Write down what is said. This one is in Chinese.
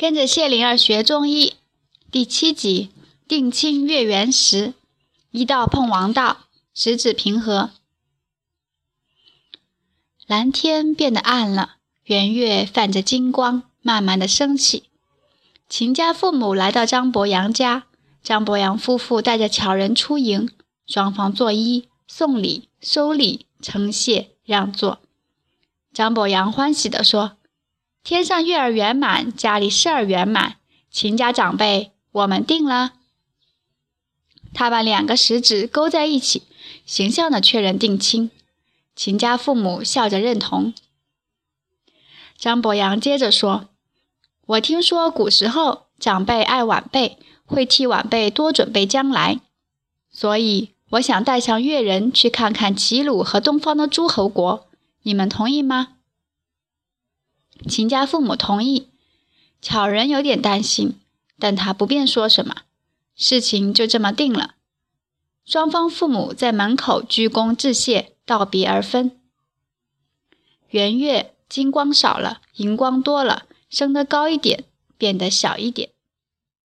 跟着谢灵儿学中医第七集定亲月圆时，一道碰王道，十指平和。蓝天变得暗了，圆月泛着金光，慢慢的升起。秦家父母来到张伯阳家，张伯阳夫妇带着巧人出迎，双方作揖、送礼、收礼、称谢、让座。张伯阳欢喜地说。天上月儿圆满，家里事儿圆满。秦家长辈，我们定了。他把两个食指勾在一起，形象的确认定亲。秦家父母笑着认同。张伯阳接着说：“我听说古时候长辈爱晚辈，会替晚辈多准备将来，所以我想带上越人去看看齐鲁和东方的诸侯国。你们同意吗？”秦家父母同意，巧人有点担心，但他不便说什么，事情就这么定了。双方父母在门口鞠躬致谢，道别而分。圆月金光少了，银光多了，升得高一点，变得小一点。